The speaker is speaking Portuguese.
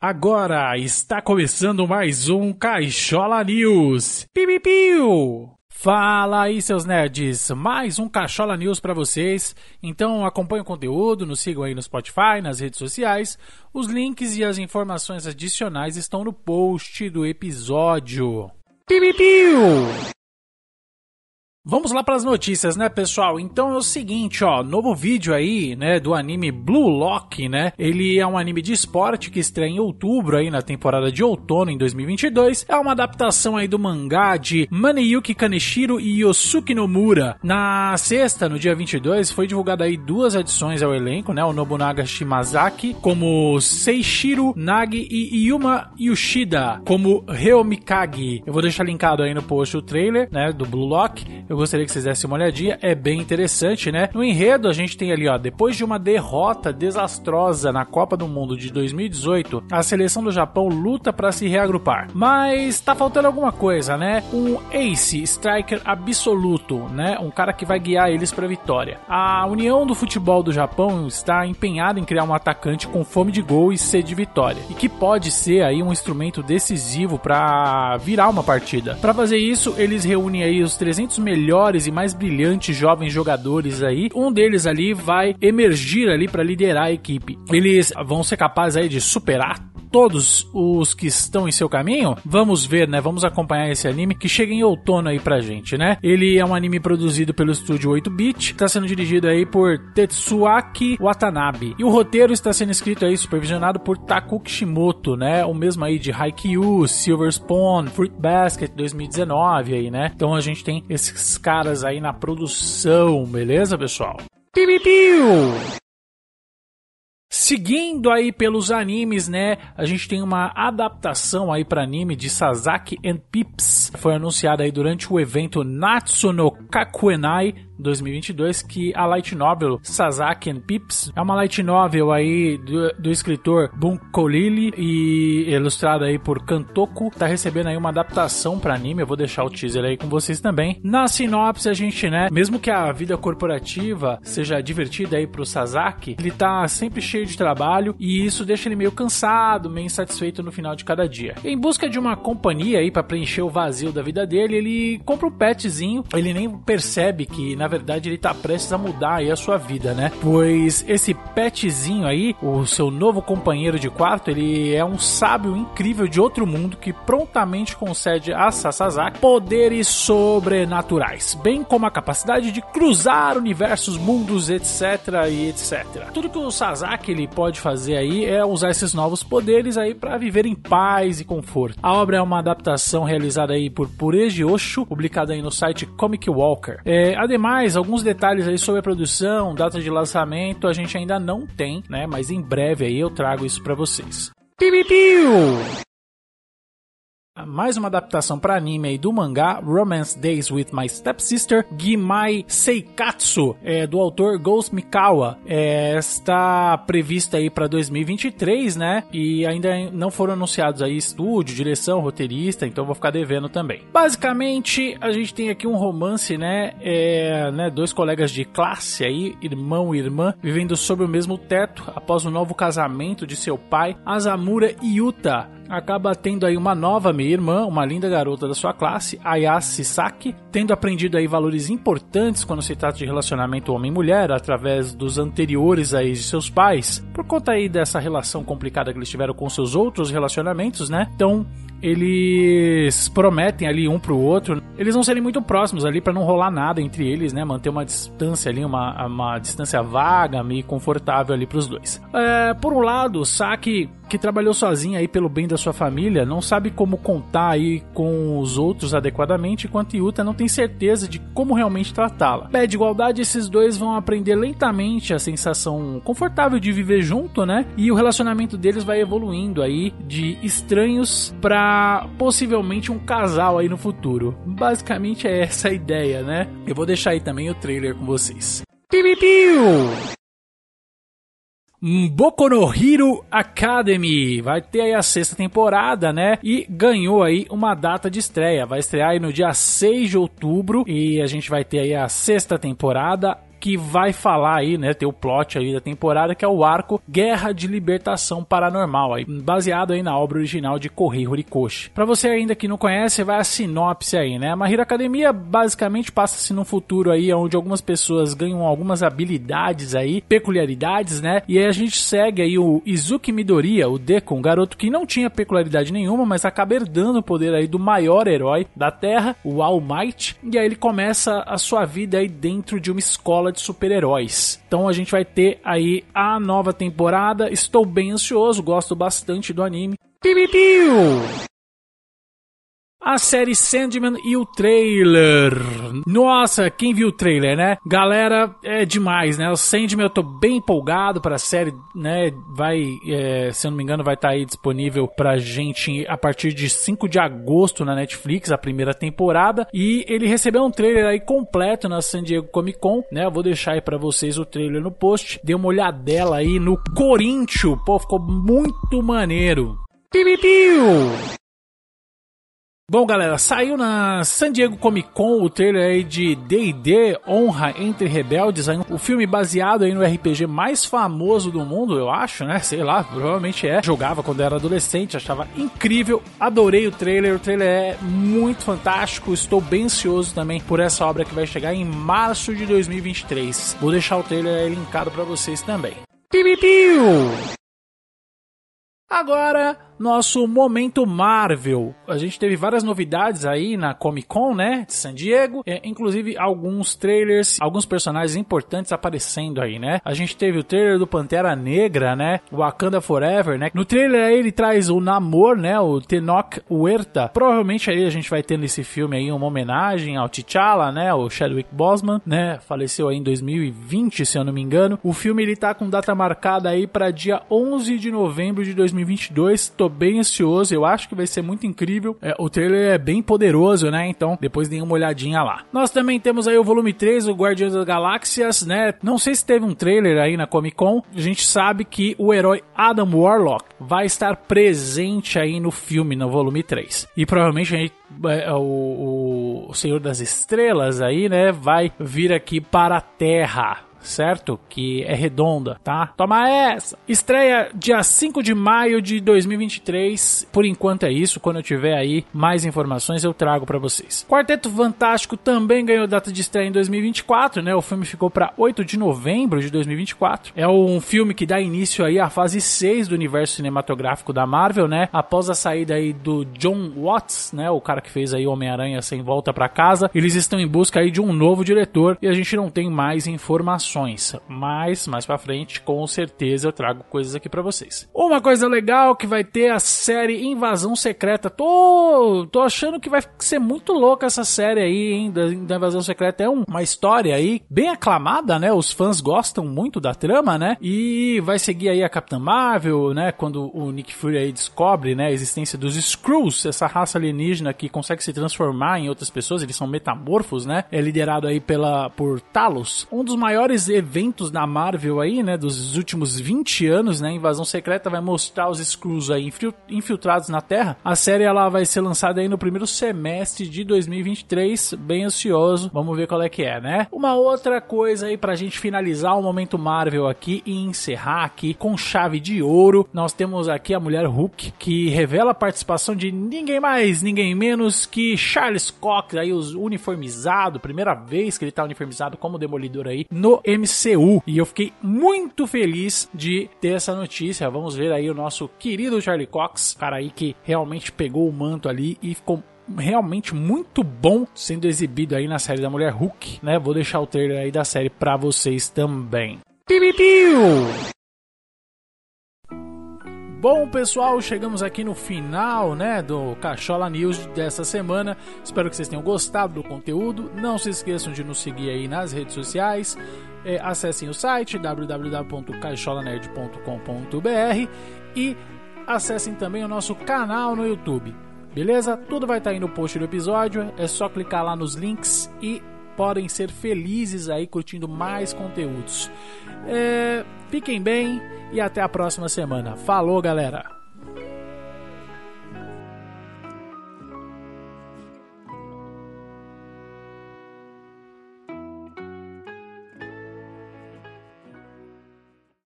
Agora está começando mais um Caixola News. Piu, piu. Fala aí, seus nerds! Mais um Caixola News para vocês. Então acompanhe o conteúdo, nos sigam aí no Spotify, nas redes sociais. Os links e as informações adicionais estão no post do episódio. Piu, piu. Vamos lá para as notícias, né, pessoal? Então é o seguinte, ó, novo vídeo aí, né, do anime Blue Lock, né? Ele é um anime de esporte que estreia em outubro aí na temporada de outono em 2022. É uma adaptação aí do mangá de Maneyuki Kaneshiro e Yosuke Nomura. Na sexta, no dia 22, foi divulgada aí duas adições ao elenco, né? O Nobunaga Shimazaki como Seishiro Nagi e Yuma Yoshida como Reomikage. Eu vou deixar linkado aí no post o trailer, né, do Blue Lock. Eu eu gostaria que vocês dessem uma olhadinha. É bem interessante, né? No enredo, a gente tem ali, ó, depois de uma derrota desastrosa na Copa do Mundo de 2018, a seleção do Japão luta para se reagrupar. Mas tá faltando alguma coisa, né? Um ace, striker absoluto, né? Um cara que vai guiar eles para vitória. A União do Futebol do Japão está empenhada em criar um atacante com fome de gol e sede de vitória, e que pode ser aí um instrumento decisivo para virar uma partida. Para fazer isso, eles reúnem aí os 300 melhores melhores e mais brilhantes jovens jogadores aí. Um deles ali vai emergir ali para liderar a equipe. Eles vão ser capazes aí de superar todos os que estão em seu caminho? Vamos ver, né? Vamos acompanhar esse anime que chega em outono aí pra gente, né? Ele é um anime produzido pelo estúdio 8-bit, está sendo dirigido aí por Tetsuaki Watanabe. E o roteiro está sendo escrito aí, supervisionado por Taku Kishimoto, né? O mesmo aí de Haikyuu, Silver Spawn, Fruit Basket 2019 aí, né? Então a gente tem esses caras aí na produção, beleza, pessoal? Piu. Seguindo aí pelos animes, né? A gente tem uma adaptação aí para anime de Sasaki and Pips. Foi anunciada aí durante o evento Natsuno Kakuenai 2022 que a light novel Sasaki and Pips é uma light novel aí do, do escritor Bunko Lili e ilustrada aí por Kantoku, tá recebendo aí uma adaptação para anime, eu vou deixar o teaser aí com vocês também. Na sinopse a gente, né, mesmo que a vida corporativa seja divertida aí pro Sasaki, ele tá sempre cheio de trabalho e isso deixa ele meio cansado, meio insatisfeito no final de cada dia. Em busca de uma companhia aí para preencher o vazio da vida dele, ele compra um petzinho, ele nem percebe que na na verdade ele tá prestes a mudar aí a sua vida, né? Pois esse petzinho aí, o seu novo companheiro de quarto, ele é um sábio incrível de outro mundo que prontamente concede a Sasazaki poderes sobrenaturais, bem como a capacidade de cruzar universos, mundos, etc e etc. Tudo que o Sasaki ele pode fazer aí é usar esses novos poderes aí para viver em paz e conforto. A obra é uma adaptação realizada aí por Pureji Osho, publicada aí no site Comic Walker. É, ademais alguns detalhes aí sobre a produção, data de lançamento, a gente ainda não tem, né? Mas em breve aí eu trago isso para vocês. Piu, piu mais uma adaptação para anime aí do mangá Romance Days with My Stepsister Gimai Seikatsu, é, do autor Ghost Mikawa. É, está prevista aí para 2023, né? E ainda não foram anunciados aí estúdio, direção, roteirista, então vou ficar devendo também. Basicamente, a gente tem aqui um romance, né? É, né dois colegas de classe aí, irmão e irmã, vivendo sob o mesmo teto após o um novo casamento de seu pai, Azamura Yuta acaba tendo aí uma nova meia-irmã, uma linda garota da sua classe, Ayase Saki, tendo aprendido aí valores importantes quando se trata de relacionamento homem-mulher através dos anteriores aí de seus pais, por conta aí dessa relação complicada que eles tiveram com seus outros relacionamentos, né? Então, eles prometem ali um pro outro, eles vão serem muito próximos ali para não rolar nada entre eles, né? Manter uma distância ali, uma, uma distância vaga, meio confortável ali pros dois. É, por um lado, Saki que trabalhou sozinha aí pelo bem da sua família, não sabe como contar aí com os outros adequadamente, enquanto Yuta não tem certeza de como realmente tratá-la. Pede igualdade, esses dois vão aprender lentamente a sensação confortável de viver junto, né? E o relacionamento deles vai evoluindo aí de estranhos para possivelmente um casal aí no futuro. Basicamente é essa a ideia, né? Eu vou deixar aí também o trailer com vocês. Piu, piu. Boku no Hero Academy vai ter aí a sexta temporada, né? E ganhou aí uma data de estreia. Vai estrear aí no dia 6 de outubro e a gente vai ter aí a sexta temporada que vai falar aí, né, ter o plot aí da temporada, que é o arco Guerra de Libertação Paranormal, aí, baseado aí na obra original de Kohei Horikoshi. Para você ainda que não conhece, vai a sinopse aí, né? A Mahiro Academia basicamente passa-se num futuro aí onde algumas pessoas ganham algumas habilidades aí, peculiaridades, né? E aí a gente segue aí o Izuki Midoriya, o Deku, um garoto que não tinha peculiaridade nenhuma, mas acaba herdando o poder aí do maior herói da Terra, o All Might, e aí ele começa a sua vida aí dentro de uma escola de super-heróis. Então a gente vai ter aí a nova temporada. Estou bem ansioso, gosto bastante do anime. Piu, piu, piu a série Sandman e o trailer. Nossa, quem viu o trailer, né? Galera, é demais, né? O Sandman eu tô bem empolgado para a série, né? Vai, é, se eu não me engano, vai estar tá aí disponível pra gente a partir de 5 de agosto na Netflix, a primeira temporada. E ele recebeu um trailer aí completo na San Diego Comic Con, né? Eu vou deixar aí pra vocês o trailer no post. Dê uma olhadela aí no Corinthians. Pô, ficou muito maneiro. Piu, piu, piu. Bom, galera, saiu na San Diego Comic Con o trailer aí de D&D Honra entre Rebeldes, o filme baseado aí no RPG mais famoso do mundo, eu acho, né? Sei lá, provavelmente é. Jogava quando era adolescente, achava incrível, adorei o trailer, o trailer é muito fantástico, estou bem ansioso também por essa obra que vai chegar em março de 2023. Vou deixar o trailer aí linkado para vocês também. Piu, piu. Agora, nosso momento Marvel. A gente teve várias novidades aí na Comic Con, né, de San Diego, é, inclusive alguns trailers, alguns personagens importantes aparecendo aí, né? A gente teve o trailer do Pantera Negra, né, Wakanda Forever, né? No trailer aí ele traz o Namor, né, o Tenok Huerta. Provavelmente aí a gente vai ter nesse filme aí uma homenagem ao T'Challa, né, o Chadwick Boseman, né, faleceu aí em 2020, se eu não me engano. O filme ele tá com data marcada aí para dia 11 de novembro de 2020 2022. Tô bem ansioso, eu acho que vai ser muito incrível. É, o trailer é bem poderoso, né? Então, depois dê uma olhadinha lá. Nós também temos aí o volume 3, o Guardiões das Galáxias, né? Não sei se teve um trailer aí na Comic Con. A gente sabe que o herói Adam Warlock vai estar presente aí no filme, no volume 3. E provavelmente é, o, o Senhor das Estrelas aí, né, vai vir aqui para a Terra certo? Que é redonda, tá? Toma essa! Estreia dia 5 de maio de 2023. Por enquanto é isso. Quando eu tiver aí mais informações, eu trago para vocês. Quarteto Fantástico também ganhou data de estreia em 2024, né? O filme ficou para 8 de novembro de 2024. É um filme que dá início aí à fase 6 do universo cinematográfico da Marvel, né? Após a saída aí do John Watts, né? O cara que fez aí Homem-Aranha sem volta para casa. Eles estão em busca aí de um novo diretor e a gente não tem mais informações mas mais para frente, com certeza eu trago coisas aqui para vocês. Uma coisa legal que vai ter a série Invasão Secreta. Tô, tô achando que vai ser muito louca essa série aí, hein, da, da Invasão Secreta. É um, uma história aí bem aclamada, né? Os fãs gostam muito da trama, né? E vai seguir aí a Capitã Marvel, né? Quando o Nick Fury aí descobre, né, a existência dos Skrulls, essa raça alienígena que consegue se transformar em outras pessoas, eles são metamorfos, né? É liderado aí pela por Talos, um dos maiores eventos da Marvel aí, né, dos últimos 20 anos, né, Invasão Secreta vai mostrar os Skrulls aí infiltrados na Terra. A série ela vai ser lançada aí no primeiro semestre de 2023, bem ansioso. Vamos ver qual é que é, né? Uma outra coisa aí pra gente finalizar o momento Marvel aqui e encerrar aqui com chave de ouro. Nós temos aqui a mulher Hulk que revela a participação de ninguém mais, ninguém menos que Charles Cox aí os uniformizado, primeira vez que ele tá uniformizado como demolidor aí no MCU. E eu fiquei muito feliz de ter essa notícia. Vamos ver aí o nosso querido Charlie Cox, cara aí que realmente pegou o manto ali e ficou realmente muito bom sendo exibido aí na série da Mulher Hulk, né? Vou deixar o trailer aí da série para vocês também. Piu, piu, piu. Bom, pessoal, chegamos aqui no final, né, do Cachola News dessa semana. Espero que vocês tenham gostado do conteúdo. Não se esqueçam de nos seguir aí nas redes sociais. É, acessem o site www.cacholanerd.com.br e acessem também o nosso canal no YouTube. Beleza? Tudo vai estar aí no post do episódio. É só clicar lá nos links e podem ser felizes aí curtindo mais conteúdos. É, fiquem bem e até a próxima semana. Falou, galera!